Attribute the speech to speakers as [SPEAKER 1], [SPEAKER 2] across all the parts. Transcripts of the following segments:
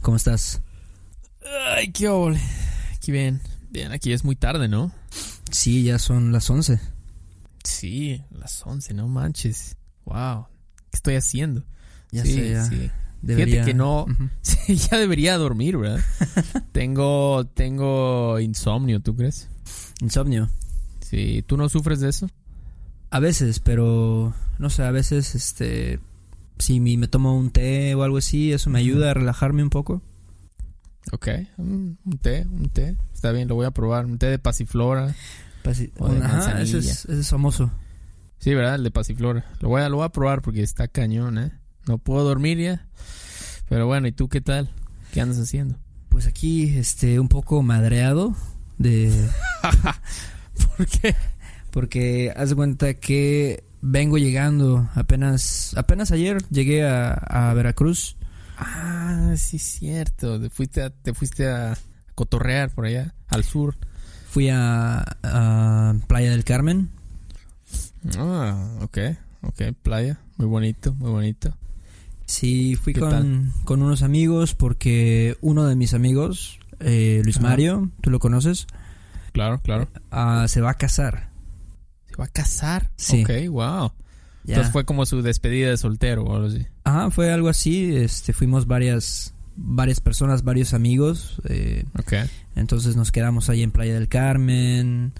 [SPEAKER 1] ¿Cómo estás?
[SPEAKER 2] Ay, qué ole. Aquí bien. Bien, aquí es muy tarde, ¿no?
[SPEAKER 1] Sí, ya son las 11.
[SPEAKER 2] Sí, las 11, no manches. Wow. ¿Qué estoy haciendo?
[SPEAKER 1] Ya
[SPEAKER 2] sí,
[SPEAKER 1] sé, ya.
[SPEAKER 2] sí.
[SPEAKER 1] Debería-
[SPEAKER 2] Fíjate que no. Sí, ya debería dormir, ¿verdad? tengo, tengo insomnio, ¿tú crees?
[SPEAKER 1] Insomnio.
[SPEAKER 2] Sí, ¿tú no sufres de eso?
[SPEAKER 1] A veces, pero no sé, a veces, este, si me tomo un té o algo así, eso me ayuda a relajarme un poco.
[SPEAKER 2] Ok, un, un té, un té. Está bien, lo voy a probar. Un té de pasiflora.
[SPEAKER 1] Pasi-
[SPEAKER 2] O de
[SPEAKER 1] Ajá, ese es, ese es famoso.
[SPEAKER 2] Sí, ¿verdad? El de pasiflora. Lo voy a, lo voy a probar porque está cañón, ¿eh? No puedo dormir ya. Pero bueno, ¿y tú qué tal? ¿Qué andas haciendo?
[SPEAKER 1] Pues aquí, este, un poco madreado de,
[SPEAKER 2] ¿Por qué?
[SPEAKER 1] porque haz de cuenta que vengo llegando apenas, apenas ayer llegué a, a Veracruz.
[SPEAKER 2] Ah, sí, cierto. Te fuiste a, te fuiste a cotorrear por allá, al sur.
[SPEAKER 1] Fui a, a Playa del Carmen.
[SPEAKER 2] Ah, ok, ok, playa. Muy bonito, muy bonito.
[SPEAKER 1] Sí, fui
[SPEAKER 2] ¿Qué
[SPEAKER 1] con, con unos amigos porque uno de mis amigos, eh, Luis
[SPEAKER 2] Ajá.
[SPEAKER 1] Mario, tú lo conoces,
[SPEAKER 2] Claro, claro.
[SPEAKER 1] ah, se va a casar.
[SPEAKER 2] ¿Se va a casar?
[SPEAKER 1] Sí.
[SPEAKER 2] Ok, wow.
[SPEAKER 1] Ya.
[SPEAKER 2] Entonces fue como su despedida de soltero o algo así.
[SPEAKER 1] Ajá, fue algo así. Este, fuimos varias, varias personas, varios amigos. eh,
[SPEAKER 2] Ok.
[SPEAKER 1] entonces nos quedamos ahí en Playa del Carmen.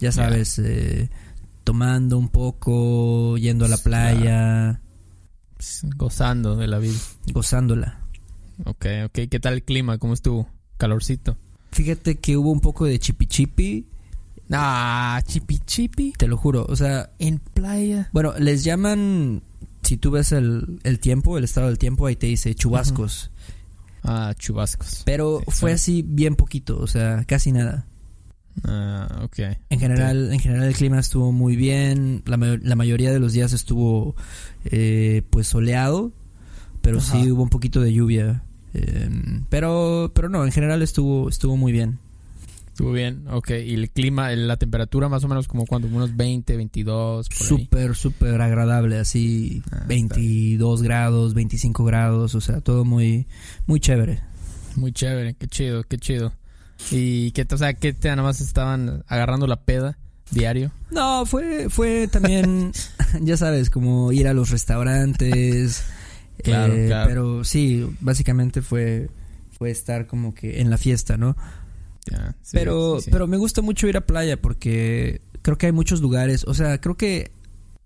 [SPEAKER 1] Ya sabes, eh, tomando un poco, yendo a la playa,
[SPEAKER 2] gozando de la vida.
[SPEAKER 1] gozándola.
[SPEAKER 2] Ok, ok. ¿Qué tal el clima? ¿Cómo estuvo? Calorcito.
[SPEAKER 1] Fíjate que hubo un poco de chipi chipi,
[SPEAKER 2] Ah, chipi chipi.
[SPEAKER 1] te lo juro. O sea,
[SPEAKER 2] En playa.
[SPEAKER 1] bueno, les llaman, si tú ves el, el tiempo, el estado del tiempo, ahí te dice chubascos.
[SPEAKER 2] Ah, chubascos.
[SPEAKER 1] Pero
[SPEAKER 2] Sí,
[SPEAKER 1] fue así bien poquito, o sea, casi nada.
[SPEAKER 2] Ah, ok.
[SPEAKER 1] En general, en general el clima estuvo muy bien. La, la mayoría de los días estuvo eh, pues soleado, pero
[SPEAKER 2] Ajá.
[SPEAKER 1] sí hubo un poquito de lluvia. Eh, pero, pero no, en general estuvo, estuvo muy bien.
[SPEAKER 2] Estuvo bien. Ok. ¿Y el clima, la temperatura más o menos como cuando? Unos 20, 22, por ahí.
[SPEAKER 1] Súper, súper agradable, así
[SPEAKER 2] Ah, está
[SPEAKER 1] 22 grados, 25 grados, o sea, todo muy, muy chévere.
[SPEAKER 2] Muy chévere. Qué chido, qué chido. ¿Y qué, o sea, qué te nada más estaban agarrando la peda diario?
[SPEAKER 1] No, fue, fue también, ya sabes, como ir a los restaurantes.
[SPEAKER 2] Claro,
[SPEAKER 1] eh,
[SPEAKER 2] claro.
[SPEAKER 1] Pero sí, básicamente fue, fue estar como que en la fiesta, ¿no?
[SPEAKER 2] Sí,
[SPEAKER 1] pero,
[SPEAKER 2] sí,
[SPEAKER 1] pero me gusta mucho ir a playa porque creo que hay muchos lugares, o sea, creo que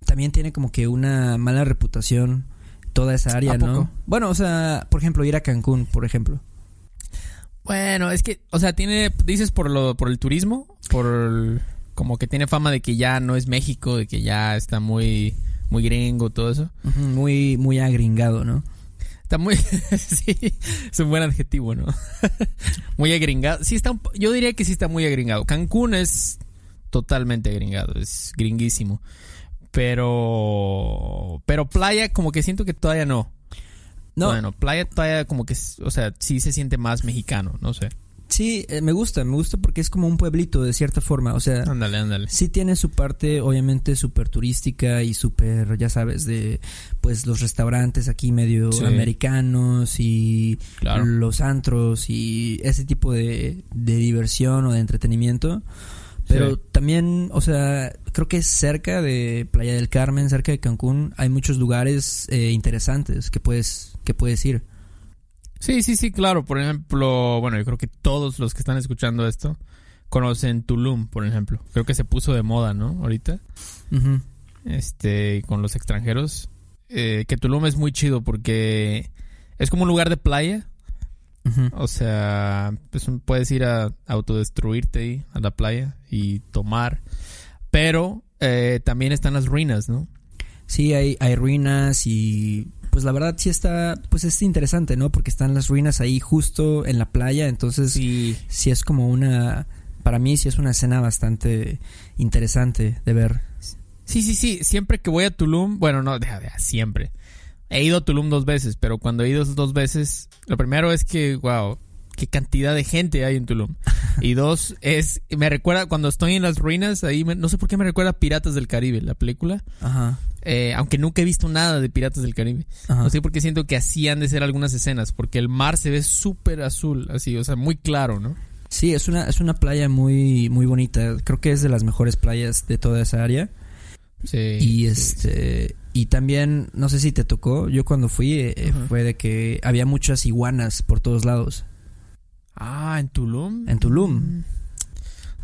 [SPEAKER 1] también tiene como que una mala reputación toda esa área,
[SPEAKER 2] ¿A
[SPEAKER 1] ¿no?
[SPEAKER 2] poco?
[SPEAKER 1] Bueno, o sea, por ejemplo, ir a Cancún, por ejemplo.
[SPEAKER 2] Bueno, es que, o sea, tiene, dices por lo, por el turismo, por el- como que tiene fama de que ya no es México, de que ya está muy, muy gringo, todo eso.
[SPEAKER 1] Muy, muy agringado, ¿no?
[SPEAKER 2] Está muy, sí, es un buen adjetivo, ¿no? muy agringado. Sí está, un yo diría que sí está muy agringado. Cancún es totalmente agringado, es gringuísimo. Pero, pero playa como que siento que todavía no.
[SPEAKER 1] No,
[SPEAKER 2] Bueno, playa todavía como que, o sea, sí se siente más mexicano, no sé.
[SPEAKER 1] Sí, eh, me gusta, me gusta porque es como un pueblito de cierta forma, o sea,
[SPEAKER 2] Ándale, ándale.
[SPEAKER 1] sí tiene su parte obviamente súper turística y súper, ya sabes, de pues los restaurantes aquí medio
[SPEAKER 2] Sí.
[SPEAKER 1] americanos y
[SPEAKER 2] Claro.
[SPEAKER 1] los antros y ese tipo de, de diversión o de entretenimiento. Pero
[SPEAKER 2] Sí.
[SPEAKER 1] también, o sea, creo que cerca de Playa del Carmen, cerca de Cancún, hay muchos lugares eh, interesantes que puedes, que puedes ir.
[SPEAKER 2] Sí, sí, sí, claro. Por ejemplo, bueno, yo creo que todos los que están escuchando esto conocen Tulum, por ejemplo. Creo que se puso de moda, ¿no? Ahorita, este, con los extranjeros. Eh, que Tulum es muy chido porque es como un lugar de playa. O sea, pues, puedes ir a autodestruirte ahí a la playa y tomar. Pero eh, también están las ruinas, ¿no?
[SPEAKER 1] Sí, hay, hay ruinas y pues la verdad sí está, pues es interesante, ¿no? Porque están las ruinas ahí justo en la playa, entonces
[SPEAKER 2] Sí.
[SPEAKER 1] sí es como una, para mí sí es una escena bastante interesante de ver.
[SPEAKER 2] Sí, sí, sí. Siempre que voy a Tulum, bueno, no, deja, deja, siempre. He ido a Tulum dos veces, pero cuando he ido dos veces, lo primero es que, wow, qué cantidad de gente hay en Tulum. Y dos, es, me recuerda, cuando estoy en las ruinas, ahí, me- no sé por qué me recuerda a Piratas del Caribe, la película.
[SPEAKER 1] Ajá.
[SPEAKER 2] Eh, aunque nunca he visto nada de Piratas del Caribe.
[SPEAKER 1] Ajá.
[SPEAKER 2] No sé por qué siento que así han de ser algunas escenas, porque el mar se ve súper azul, así, o sea, muy claro, ¿no?
[SPEAKER 1] Sí, es una, es una playa muy, muy bonita. Creo que es de las mejores playas de toda esa área.
[SPEAKER 2] Sí.
[SPEAKER 1] Y este y también no sé si te tocó, yo cuando fui eh, eh, fue de que había muchas iguanas por todos lados
[SPEAKER 2] Ah, en Tulum.
[SPEAKER 1] en Tulum.
[SPEAKER 2] Mm,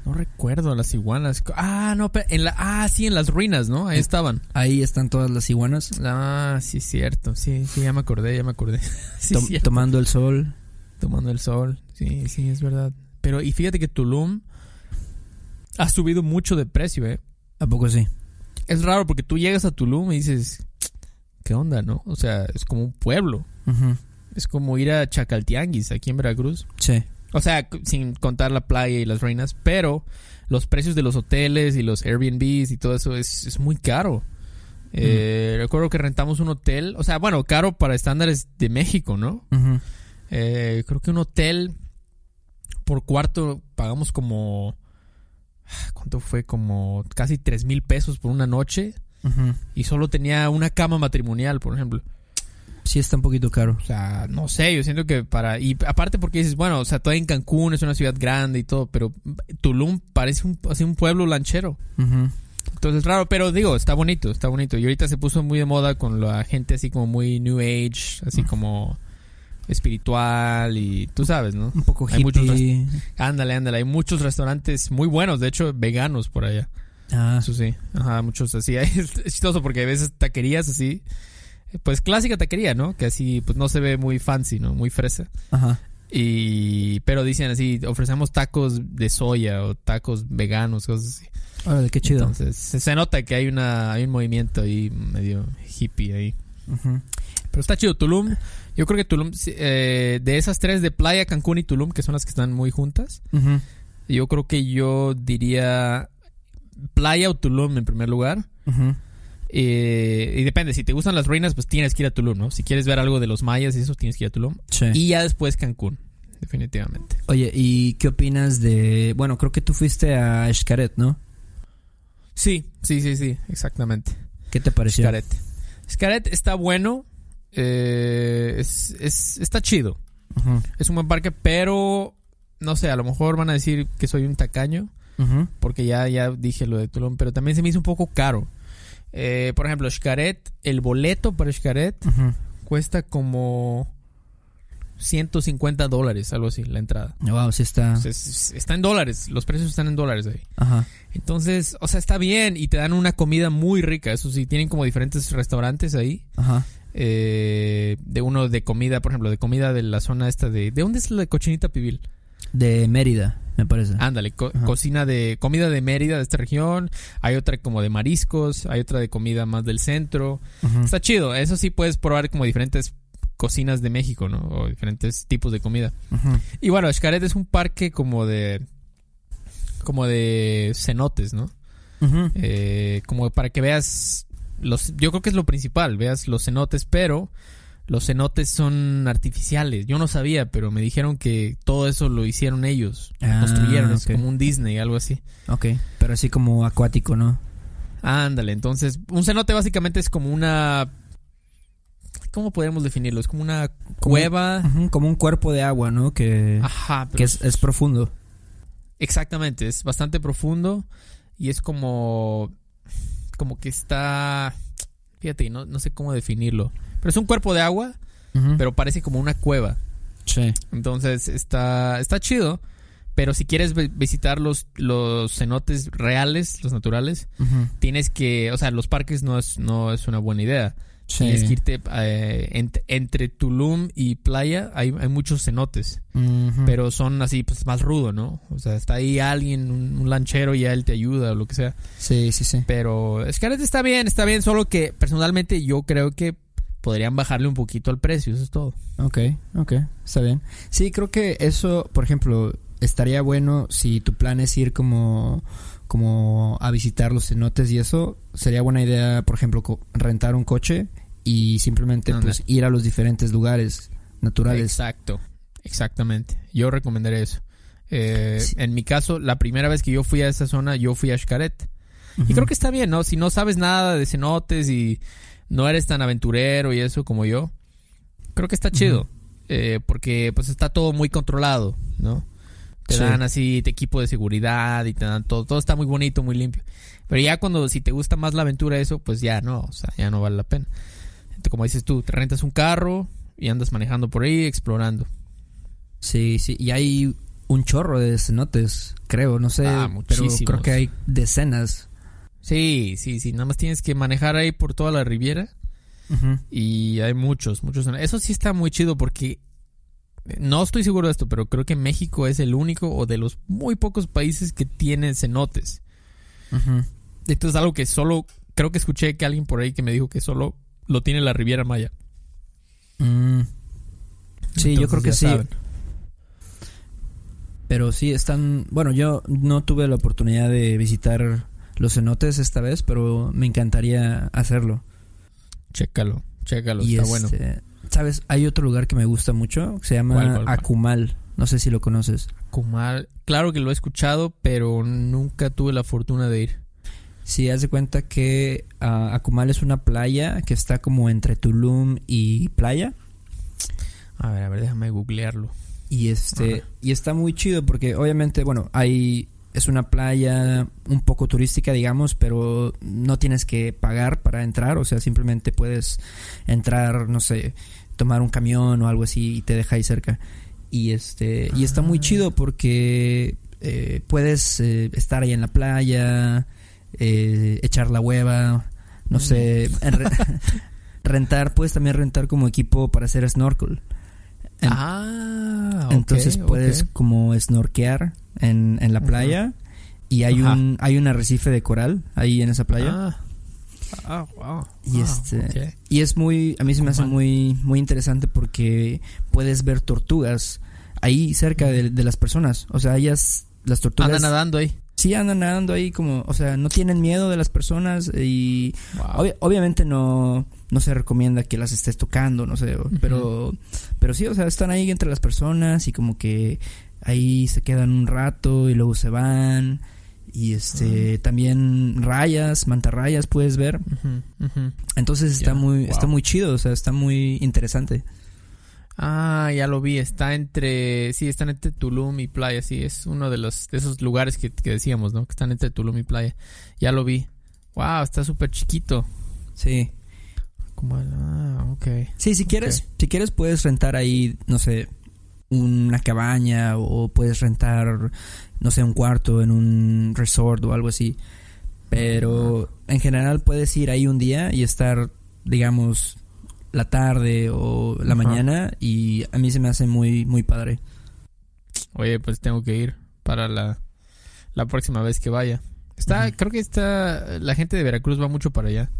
[SPEAKER 2] No recuerdo las iguanas. Ah, no, en la, ah, sí, en las ruinas, ¿no? Ahí estaban.
[SPEAKER 1] Ahí están todas las iguanas
[SPEAKER 2] Ah, sí, cierto. Sí, sí, ya me acordé, ya me acordé. sí,
[SPEAKER 1] tom-
[SPEAKER 2] cierto.
[SPEAKER 1] tomando el sol.
[SPEAKER 2] tomando el sol. Sí, sí, es verdad. Pero, y fíjate que Tulum ha subido mucho de precio, ¿eh?
[SPEAKER 1] ¿A poco sí?
[SPEAKER 2] Es raro porque tú llegas a Tulum y dices, ¿qué onda, no? O sea, es como un pueblo. Es como ir a Chacaltianguis, aquí en Veracruz.
[SPEAKER 1] Sí.
[SPEAKER 2] O sea, sin contar la playa y las reinas, pero los precios de los hoteles y los Airbnbs y todo eso es, es muy caro. Eh, Recuerdo que rentamos un hotel, o sea, bueno, caro para estándares de México, ¿no? Eh, creo que un hotel por cuarto pagamos como... ¿Cuánto fue? Como casi tres mil pesos por una noche y solo tenía una cama matrimonial, por ejemplo.
[SPEAKER 1] Sí está un poquito caro.
[SPEAKER 2] O sea, no sé, yo siento que para... Y aparte porque dices, bueno, o sea, todavía en Cancún es una ciudad grande y todo, pero Tulum parece un, así un pueblo lanchero.
[SPEAKER 1] Ujú.
[SPEAKER 2] Entonces, raro, pero digo, está bonito, está bonito. Y ahorita se puso muy de moda con la gente así como muy New Age, así como espiritual y tú sabes, ¿no?
[SPEAKER 1] Un poco
[SPEAKER 2] Hay muchos
[SPEAKER 1] hippie.
[SPEAKER 2] Ándale, ándale. Hay muchos restaurantes muy buenos, de hecho, veganos por allá.
[SPEAKER 1] Ah,
[SPEAKER 2] Eso sí. Ajá, muchos así. Es chistoso porque a veces taquerías así. Pues clásica taquería, ¿no? Que así, pues no se ve muy fancy, ¿no? Muy fresa.
[SPEAKER 1] ajá.
[SPEAKER 2] Y, pero dicen así, ofrecemos tacos de soya o tacos veganos, cosas así.
[SPEAKER 1] Órale, qué chido.
[SPEAKER 2] Entonces, se, se nota que hay una, hay un movimiento ahí medio hippie ahí.
[SPEAKER 1] Ujú.
[SPEAKER 2] Pero está chido. Tulum, yo creo que Tulum, eh, de esas tres de playa, Cancún y Tulum, que son las que están muy juntas, yo creo que yo diría playa o Tulum en primer lugar.
[SPEAKER 1] Ujú.
[SPEAKER 2] Eh, y depende, si te gustan las ruinas, pues tienes que ir a Tulum, ¿no? Si quieres ver algo de los mayas y eso, tienes que ir a Tulum.
[SPEAKER 1] Sí.
[SPEAKER 2] Y ya después Cancún, definitivamente.
[SPEAKER 1] Oye, ¿y qué opinas de...? Bueno, creo que tú fuiste a Xcaret, ¿no?
[SPEAKER 2] Sí, sí, sí, sí, exactamente.
[SPEAKER 1] ¿Qué te pareció?
[SPEAKER 2] Xcaret. Xcaret está bueno, eh, es, es- está chido. Es un buen parque, pero no sé, a lo mejor van a decir que soy un tacaño, porque ya, ya dije lo de Tulum, pero también se me hizo un poco caro. Eh, por ejemplo, Xcaret, el boleto para Xcaret cuesta como 150 dólares, algo así, la entrada.
[SPEAKER 1] Wow, sí está...
[SPEAKER 2] O sea, está en dólares, los precios están en dólares ahí.
[SPEAKER 1] Ajá.
[SPEAKER 2] Entonces, o sea, está bien y te dan una comida muy rica. Eso sí, tienen como diferentes restaurantes ahí.
[SPEAKER 1] Ajá.
[SPEAKER 2] eh, de uno de comida, por ejemplo, de comida de la zona esta de... ¿De dónde es la cochinita pibil?
[SPEAKER 1] De Mérida, me parece.
[SPEAKER 2] Ándale, co-
[SPEAKER 1] Ajá.
[SPEAKER 2] cocina de... Comida de Mérida, de esta región. Hay otra como de mariscos. Hay otra de comida más del centro. Está chido. Eso sí puedes probar como diferentes cocinas de México, ¿no? O diferentes tipos de comida. Y bueno, Xcaret es un parque como de... Como de cenotes, ¿no? Eh, como para que veas los yo creo que es lo principal veas los cenotes pero los cenotes son artificiales. Yo no sabía pero me dijeron que todo eso lo hicieron ellos. Lo
[SPEAKER 1] Ah,
[SPEAKER 2] construyeron es como un Disney algo así.
[SPEAKER 1] Ok, pero así como acuático, ¿no?
[SPEAKER 2] ándale entonces un cenote básicamente es como una cómo podemos definirlo es como una
[SPEAKER 1] Como-
[SPEAKER 2] cueva.
[SPEAKER 1] Ujú, Como un cuerpo de agua, ¿no? Que,
[SPEAKER 2] ajá
[SPEAKER 1] que es, es profundo.
[SPEAKER 2] exactamente es bastante profundo y es como como que está fíjate no, no sé cómo definirlo pero es un cuerpo de agua pero parece como una cueva.
[SPEAKER 1] Sí.
[SPEAKER 2] Entonces está, está chido. Pero si quieres vi- visitar los, los cenotes reales, los naturales, tienes que, o sea, los parques no es, no es una buena idea.
[SPEAKER 1] Sí.
[SPEAKER 2] Tienes que irte eh, ent- entre Tulum y playa, hay, hay muchos cenotes, pero son así, pues más rudo, ¿no? O sea, está ahí alguien, un, un lanchero y ya él te ayuda o lo que sea.
[SPEAKER 1] Sí, sí, sí.
[SPEAKER 2] Pero Xcaret está bien, está bien, solo que personalmente yo creo que podrían bajarle un poquito al precio, eso es todo.
[SPEAKER 1] Ok, ok, está bien. Sí, creo que eso, por ejemplo, estaría bueno si tu plan es ir como, como a visitar los cenotes y eso, sería buena idea, por ejemplo, rentar un coche y simplemente pues ir a los diferentes lugares naturales.
[SPEAKER 2] Exacto, exactamente. Yo recomendaría eso. Eh, en mi caso, la primera vez que yo fui a esa zona, yo fui a Xcaret. Y creo que está bien, ¿no? Si no sabes nada de cenotes y no eres tan aventurero y eso como yo, creo que está chido. Eh, porque pues está todo muy controlado, ¿no? Te dan así te equipo de seguridad y te dan todo. Todo está muy bonito, muy limpio. Pero ya cuando, si te gusta más la aventura, eso, pues ya no, o sea, ya no vale la pena. Entonces, como dices tú, te rentas un carro y andas manejando por ahí, explorando.
[SPEAKER 1] Sí, sí, y hay un chorro de cenotes, creo, no sé, ah, pero creo que hay decenas.
[SPEAKER 2] Sí, sí, sí, nada más tienes que manejar ahí por toda la riviera. Y hay muchos, muchos. Eso sí está muy chido porque no estoy seguro de esto, pero creo que México es el único o de los muy pocos países que tiene cenotes. Esto es algo que solo, creo que escuché que alguien por ahí que me dijo que solo lo tiene la Riviera Maya.
[SPEAKER 1] Mm. Sí, yo creo que sí. Pero sí, están... Bueno, yo no tuve la oportunidad de visitar los cenotes esta vez, pero me encantaría hacerlo.
[SPEAKER 2] Chécalo, chécalo, está bueno. Este,
[SPEAKER 1] ¿Sabes? Hay otro lugar que me gusta mucho, que se llama Akumal. No sé si lo conoces.
[SPEAKER 2] Akumal, claro que lo he escuchado, pero nunca tuve la fortuna de ir.
[SPEAKER 1] Sí, haz de cuenta que uh, Akumal es una playa que está como entre Tulum y Playa.
[SPEAKER 2] A ver, a ver, déjame googlearlo.
[SPEAKER 1] Y este, y está muy chido porque obviamente, bueno, hay es una playa un poco turística, digamos, pero no tienes que pagar para entrar, o sea, simplemente puedes entrar, no sé, tomar un camión o algo así y te deja ahí cerca. Y este y está muy chido porque eh, puedes eh, estar ahí en la playa, eh, echar la hueva, no sé, rentar, puedes también rentar como equipo para hacer snorkel.
[SPEAKER 2] Ah,
[SPEAKER 1] entonces puedes como snorkear en, en la playa y hay un hay un arrecife de coral ahí en esa playa.
[SPEAKER 2] Ah. Ah, wow.
[SPEAKER 1] Y este y es muy a mí se me hace muy muy interesante porque puedes ver tortugas ahí cerca de, de las personas, o sea, ellas las tortugas
[SPEAKER 2] andan nadando ahí.
[SPEAKER 1] Sí, andan nadando ahí como, o sea, no tienen miedo de las personas y obviamente no, no se recomienda que las estés tocando, no sé, pero, pero sí, o sea, están ahí entre las personas y como que ahí se quedan un rato y luego se van y este ah. también rayas, mantarrayas puedes ver. Entonces está muy está muy chido, o sea, está muy interesante.
[SPEAKER 2] Ah, ya lo vi, está entre, sí, está entre Tulum y Playa, sí, es uno de los, de esos lugares que, decíamos, ¿no? Que están entre Tulum y Playa. Ya lo vi. Wow, está súper chiquito.
[SPEAKER 1] Sí.
[SPEAKER 2] Como, ah, ok.
[SPEAKER 1] Sí, si quieres, si quieres puedes rentar ahí, no sé, una cabaña o puedes rentar, no sé, un cuarto en un resort o algo así. Pero en general puedes ir ahí un día y estar, digamos, la tarde o la mañana y a mí se me hace muy, muy padre.
[SPEAKER 2] Oye, pues tengo que ir para la, la próxima vez que vaya. Está, creo que está, la gente de Veracruz va mucho para allá.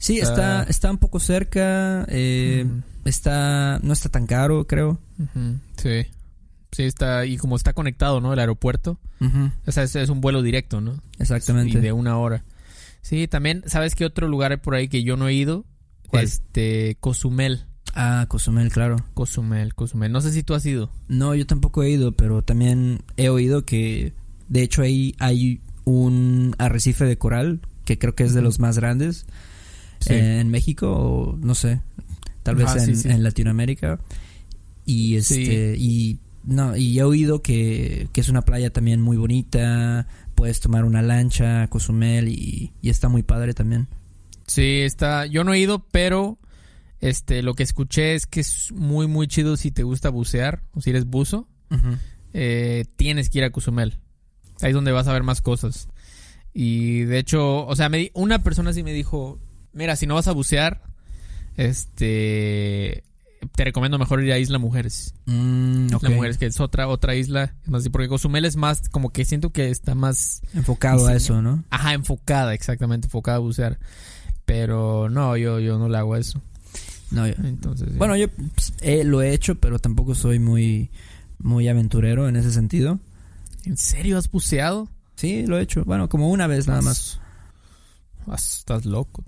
[SPEAKER 1] Sí, está, está un poco cerca, eh, está, no está tan caro, creo.
[SPEAKER 2] Sí, sí está, y como está conectado, ¿no? El aeropuerto, o sea, es, es, un vuelo directo, ¿no?
[SPEAKER 1] Exactamente.
[SPEAKER 2] Y de una hora. Sí, también, ¿sabes qué otro lugar hay por ahí que yo no he ido? Este, Cozumel.
[SPEAKER 1] Ah, Cozumel, claro.
[SPEAKER 2] Cozumel, Cozumel. No sé si tú has ido.
[SPEAKER 1] No, yo tampoco he ido, pero también he oído que, de hecho, ahí hay un arrecife de coral que creo que es de los más grandes en México o no sé, tal vez en, en, Latinoamérica. Y este y no y he oído que, que, es una playa también muy bonita. Puedes tomar una lancha, Cozumel y, y está muy padre también.
[SPEAKER 2] Sí, está. Yo no he ido, pero este, lo que escuché es que es muy, muy chido si te gusta bucear o si eres buzo. Eh, tienes que ir a Cozumel. Ahí es donde vas a ver más cosas. Y de hecho, o sea, me, una persona sí me dijo, mira, si no vas a bucear, este, te recomiendo mejor ir a Isla Mujeres.
[SPEAKER 1] Mm,
[SPEAKER 2] Isla Mujeres, que es otra, otra isla. Más, porque Cozumel es más, como que siento que está más...
[SPEAKER 1] Enfocado a eso, ¿no?
[SPEAKER 2] Ajá, enfocada, exactamente, enfocada a bucear. Pero no, yo, yo no le hago eso.
[SPEAKER 1] No, yo-
[SPEAKER 2] Entonces.
[SPEAKER 1] Bueno, yo pues, eh, lo he hecho, pero tampoco soy muy, muy aventurero en ese sentido.
[SPEAKER 2] ¿en serio has buceado?
[SPEAKER 1] Sí, lo he hecho. Bueno, como una vez nada más.
[SPEAKER 2] Estás loco.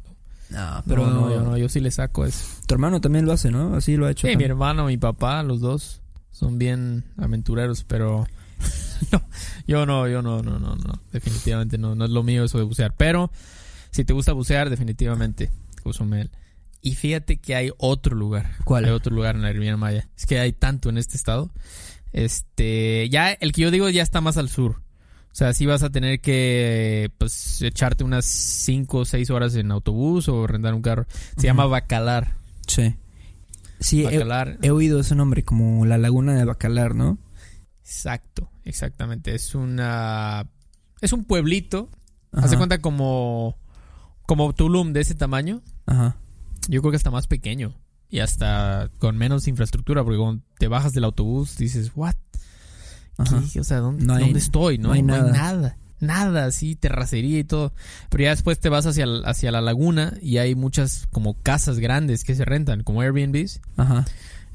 [SPEAKER 1] No,
[SPEAKER 2] Pero no, yo no, yo sí le saco eso.
[SPEAKER 1] tu hermano también lo hace, ¿no? Así lo ha hecho.
[SPEAKER 2] Sí, mi hermano, mi papá, los dos son bien aventureros, pero no, yo no, yo no, no, no, no, definitivamente no, no es lo mío eso de bucear. Pero si te gusta bucear, definitivamente, Cozumel. Y fíjate que hay otro lugar.
[SPEAKER 1] ¿Cuál?
[SPEAKER 2] Hay otro lugar en la Riviera Maya. Es que hay tanto en este estado. Este, ya el que yo digo ya está más al sur. O sea, sí vas a tener que pues echarte unas 5 o 6 horas en autobús o rentar un carro. Se llama Bacalar.
[SPEAKER 1] Sí. Sí, he,
[SPEAKER 2] Bacalar.
[SPEAKER 1] he oído ese nombre, como la laguna de Bacalar, ¿no?
[SPEAKER 2] Exacto, exactamente. Es una. Es un pueblito.
[SPEAKER 1] Ajá.
[SPEAKER 2] Hace cuenta como. Como Tulum de ese tamaño.
[SPEAKER 1] Ajá.
[SPEAKER 2] Yo creo que hasta más pequeño. Y hasta con menos infraestructura. Porque cuando te bajas del autobús dices, ¿what? O sea, ¿dónde,
[SPEAKER 1] No hay-
[SPEAKER 2] dónde estoy? No,
[SPEAKER 1] no hay nada.
[SPEAKER 2] nada. Nada, así, terracería y todo. Pero ya después te vas hacia, hacia la laguna y hay muchas como casas grandes que se rentan, como Airbnbs.
[SPEAKER 1] Ajá.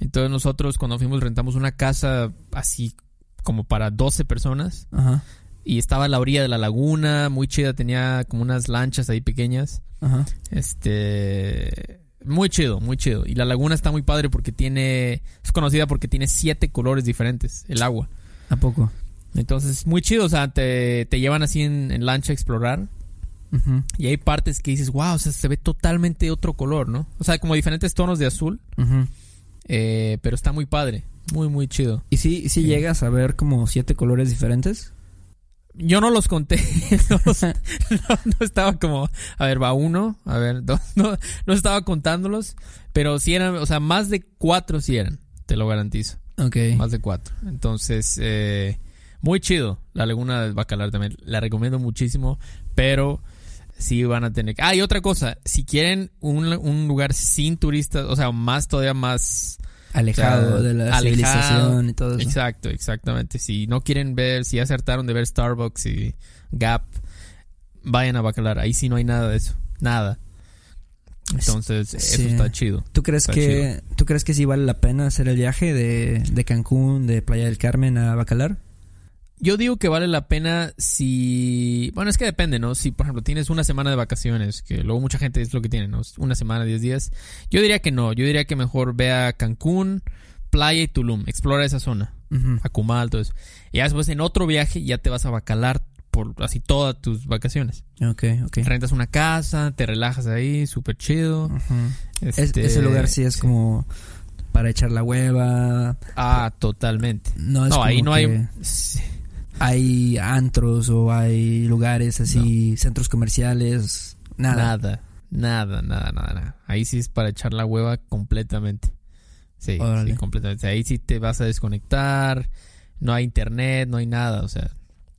[SPEAKER 2] Entonces nosotros cuando fuimos rentamos una casa así como para 12 personas.
[SPEAKER 1] Ajá.
[SPEAKER 2] y estaba a la orilla de la laguna, muy chida, tenía como unas lanchas ahí pequeñas.
[SPEAKER 1] Ajá.
[SPEAKER 2] Este, muy chido, muy chido. Y la laguna está muy padre porque tiene, es conocida porque tiene siete colores diferentes, el agua.
[SPEAKER 1] ¿A poco?
[SPEAKER 2] Entonces, muy chido, o sea, te, te llevan así en, en lancha a explorar. Y hay partes que dices, wow, o sea, se ve totalmente otro color, ¿no? O sea, como diferentes tonos de azul, eh, pero está muy padre, muy, muy chido.
[SPEAKER 1] ¿Y si, si
[SPEAKER 2] Sí.
[SPEAKER 1] llegas a ver como siete colores diferentes?
[SPEAKER 2] Yo no los conté. no, los- no- no estaba como, a ver, va uno, a ver, dos. No, no estaba contándolos. Pero sí eran, o sea, más de cuatro sí eran. Te lo garantizo.
[SPEAKER 1] Ok.
[SPEAKER 2] Más de cuatro. Entonces, eh, muy chido. La Laguna del Bacalar también. La recomiendo muchísimo. Pero sí van a tener. Ah, y otra cosa. Si quieren un, un lugar sin turistas, o sea, más todavía más.
[SPEAKER 1] Alejado
[SPEAKER 2] O sea,
[SPEAKER 1] de la
[SPEAKER 2] alejado.
[SPEAKER 1] civilización y todo eso.
[SPEAKER 2] Exacto, exactamente. Si no quieren ver, si hartaron de ver Starbucks y Gap, vayan a Bacalar. Ahí sí no hay nada de eso. Nada. Entonces,
[SPEAKER 1] Sí.
[SPEAKER 2] eso está chido.
[SPEAKER 1] ¿Tú crees
[SPEAKER 2] Está
[SPEAKER 1] que tú crees que sí vale la pena hacer el viaje de, de Cancún, de Playa del Carmen a Bacalar?
[SPEAKER 2] Yo digo que vale la pena si... Bueno, es que depende, ¿no? Si, por ejemplo, tienes una semana de vacaciones, que luego mucha gente es lo que tiene, ¿no? Una semana, 10 días. Yo diría que no. Yo diría que mejor vea Cancún, Playa y Tulum. Explora esa zona.
[SPEAKER 1] Ujú.
[SPEAKER 2] Acumal, todo eso. Y ya después en otro viaje ya te vas a Bacalar por así todas tus vacaciones.
[SPEAKER 1] Ok, ok.
[SPEAKER 2] Rentas una casa, te relajas ahí, súper chido. Este,
[SPEAKER 1] ese lugar sí es como para echar la hueva.
[SPEAKER 2] Ah, totalmente.
[SPEAKER 1] No es
[SPEAKER 2] No, ahí no hay...
[SPEAKER 1] hay antros o hay lugares así, centros comerciales, nada.
[SPEAKER 2] Nada, nada, nada, nada, nada. Ahí sí es para echar la hueva completamente. Sí, sí, completamente. Ahí sí te vas a desconectar, no hay internet, no hay nada, o sea,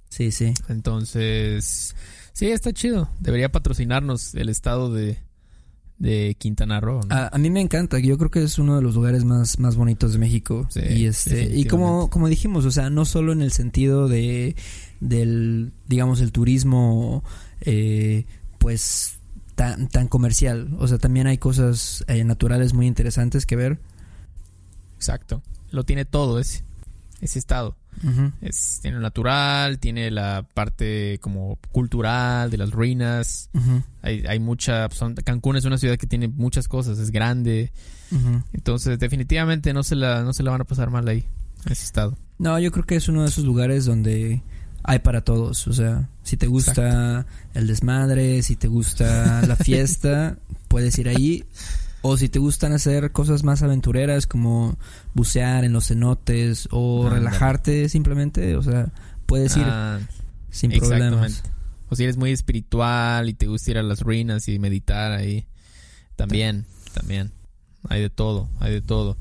[SPEAKER 1] Sí, sí.
[SPEAKER 2] entonces, sí, está chido. Debería patrocinarnos el estado de, de Quintana Roo, ¿no?
[SPEAKER 1] A, a mí me encanta, yo creo que es uno de los lugares más, más bonitos de México.
[SPEAKER 2] Sí,
[SPEAKER 1] y este, y como, como dijimos, o sea, no solo en el sentido de del, digamos, el turismo eh, pues tan, tan comercial. O sea, también hay cosas eh, naturales muy interesantes que ver.
[SPEAKER 2] Exacto. Lo tiene todo ese, ese estado. Es, tiene lo natural, tiene la parte como cultural de las ruinas. Hay, hay mucha. son- Cancún es una ciudad que tiene muchas cosas, es grande. Entonces, definitivamente no se la, no se la van a pasar mal ahí, ese estado.
[SPEAKER 1] No, yo creo que es uno de esos lugares donde hay para todos. O sea, si te gusta el desmadre, si te gusta la fiesta, puedes ir ahí. O si te gustan hacer cosas más aventureras como bucear en los cenotes o relajarte simplemente, o sea, puedes ir
[SPEAKER 2] Ah,
[SPEAKER 1] sin problemas.
[SPEAKER 2] O si eres muy espiritual y te gusta ir a las ruinas y meditar ahí, también, también. Hay de todo, hay de todo.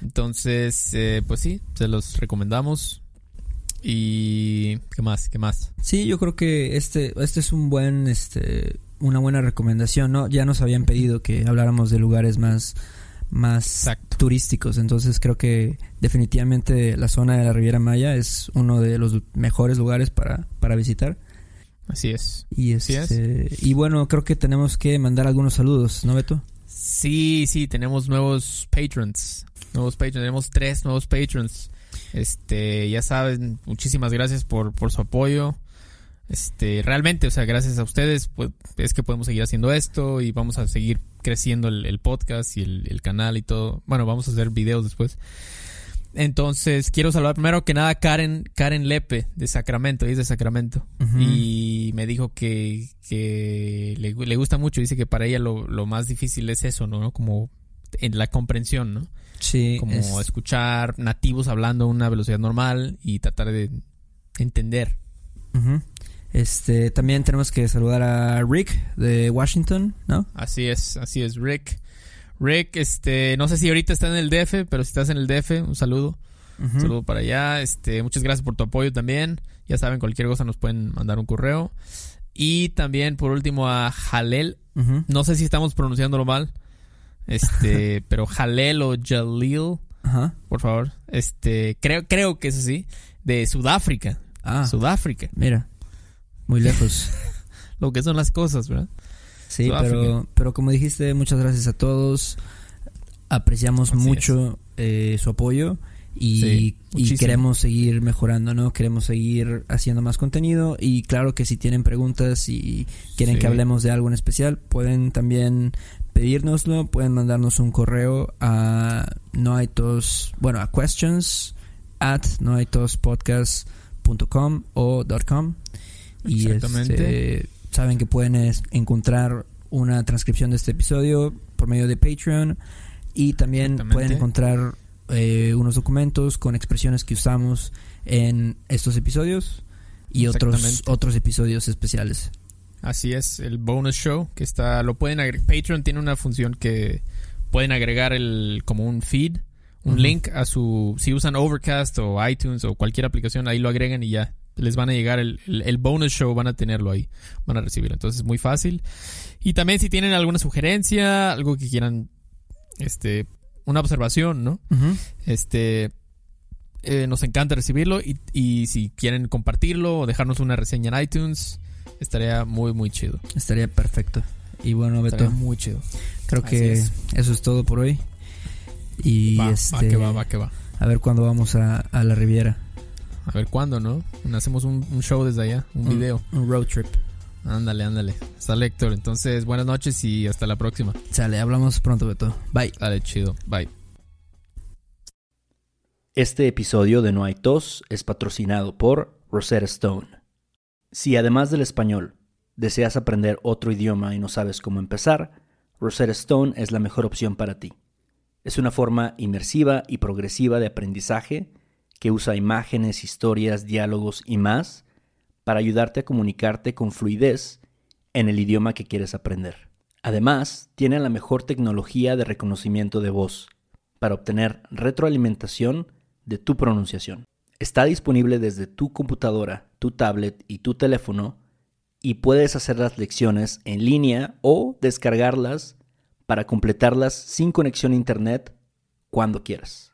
[SPEAKER 2] Entonces, eh, pues sí, se los recomendamos. Y qué más, qué más.
[SPEAKER 1] Sí, yo creo que este este es un buen este una buena recomendación, ¿no? Ya nos habían pedido que habláramos de lugares más más
[SPEAKER 2] Exacto.
[SPEAKER 1] turísticos. Entonces creo que definitivamente la zona de la Riviera Maya es uno de los mejores lugares para, para visitar.
[SPEAKER 2] Así es.
[SPEAKER 1] Y,
[SPEAKER 2] Así es.
[SPEAKER 1] este, y bueno, creo que tenemos que mandar algunos saludos, ¿no, Beto?
[SPEAKER 2] Sí, sí, tenemos nuevos patrons. Nuevos patrons, tenemos tres nuevos patrons. Este, ya saben, muchísimas gracias por, por su apoyo. Este, realmente, o sea, gracias a ustedes, pues, es que podemos seguir haciendo esto y vamos a seguir creciendo el, el podcast y el, el, canal y todo. Bueno, vamos a hacer videos después. Entonces, quiero saludar primero que nada a Karen, Karen Lepe de Sacramento, es de Sacramento. Uh -huh. Y me dijo que, que le, le, gusta mucho, dice que para ella lo, lo más difícil es eso, ¿no? Como en la comprensión, ¿no?
[SPEAKER 3] Sí.
[SPEAKER 2] Como
[SPEAKER 3] es...
[SPEAKER 2] escuchar nativos hablando a una velocidad normal y tratar de entender.
[SPEAKER 3] Uh -huh. Este, también tenemos que saludar a Rick de Washington, ¿no?
[SPEAKER 2] Así es, así es, Rick. Rick, este, no sé si ahorita está en el DF, pero si estás en el DF, un saludo. Uh -huh. Un saludo para allá. Este, muchas gracias por tu apoyo también. Ya saben, cualquier cosa nos pueden mandar un correo. Y también, por último, a Jalel. Uh -huh. No sé si estamos pronunciándolo mal. Este, pero Jalel o Jalil, -huh. por favor. Este, creo, creo que es así. De Sudáfrica.
[SPEAKER 3] Ah.
[SPEAKER 2] Sudáfrica.
[SPEAKER 3] Mira. Muy lejos.
[SPEAKER 2] Lo que son las cosas, ¿verdad?
[SPEAKER 3] Sí, pero, pero como dijiste, muchas gracias a todos. Apreciamos Así mucho eh, su apoyo y, sí, y, queremos seguir mejorando, ¿no? Queremos seguir haciendo más contenido y claro que si tienen preguntas y quieren sí. que hablemos de algo en especial, pueden también pedírnoslo, pueden mandarnos un correo a noaitos, bueno, a questions at noaitospodcast.com o .com y este, saben que pueden encontrar una transcripción de este episodio por medio de Patreon y también pueden encontrar eh, unos documentos con expresiones que usamos en estos episodios y otros otros episodios especiales.
[SPEAKER 2] Así es, el bonus show que está lo pueden agregar. Patreon tiene una función que pueden agregar el como un feed, un uh -huh. link a su si usan Overcast o iTunes o cualquier aplicación, ahí lo agregan y ya les van a llegar el, el, el, bonus show, van a tenerlo ahí, van a recibirlo. Entonces es muy fácil. Y también si tienen alguna sugerencia, algo que quieran, este, una observación, ¿no?
[SPEAKER 3] Uh -huh.
[SPEAKER 2] Este, eh, nos encanta recibirlo y, y, si quieren compartirlo o dejarnos una reseña en iTunes, estaría muy, muy chido.
[SPEAKER 3] Estaría perfecto. Y bueno, Beto,
[SPEAKER 2] estaría muy chido.
[SPEAKER 3] Creo Así que es. eso es todo por hoy. Y
[SPEAKER 2] va,
[SPEAKER 3] este,
[SPEAKER 2] va que va, va que va.
[SPEAKER 3] A ver cuándo vamos a, a la Riviera.
[SPEAKER 2] A ver cuándo, ¿no? Hacemos un, un show desde allá, un,
[SPEAKER 3] un,
[SPEAKER 2] video.
[SPEAKER 3] Un road trip.
[SPEAKER 2] Ándale, ándale. Sale Héctor. Entonces, buenas noches y hasta la próxima.
[SPEAKER 3] Sale, hablamos pronto, Beto. Bye.
[SPEAKER 2] Dale, chido. Bye.
[SPEAKER 1] Este episodio de No hay tos es patrocinado por Rosetta Stone. Si además del español deseas aprender otro idioma y no sabes cómo empezar, Rosetta Stone es la mejor opción para ti. Es una forma inmersiva y progresiva de aprendizaje que usa imágenes, historias, diálogos y más para ayudarte a comunicarte con fluidez en el idioma que quieres aprender. Además, tiene la mejor tecnología de reconocimiento de voz para obtener retroalimentación de tu pronunciación. Está disponible desde tu computadora, tu tablet y tu teléfono y puedes hacer las lecciones en línea o descargarlas para completarlas sin conexión a internet cuando quieras.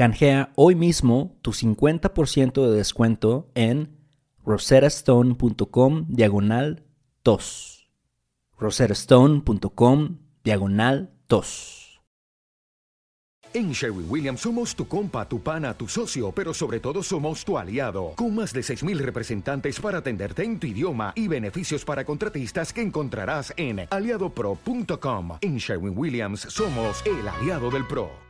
[SPEAKER 1] Canjea hoy mismo tu 50% de descuento en roserastone.com diagonal tos. roserastone.com diagonal tos.
[SPEAKER 4] En Sherwin Williams somos tu compa, tu pana, tu socio, pero sobre todo somos tu aliado, con más de 6.000 representantes para atenderte en tu idioma y beneficios para contratistas que encontrarás en aliadopro.com. En Sherwin Williams somos el aliado del PRO.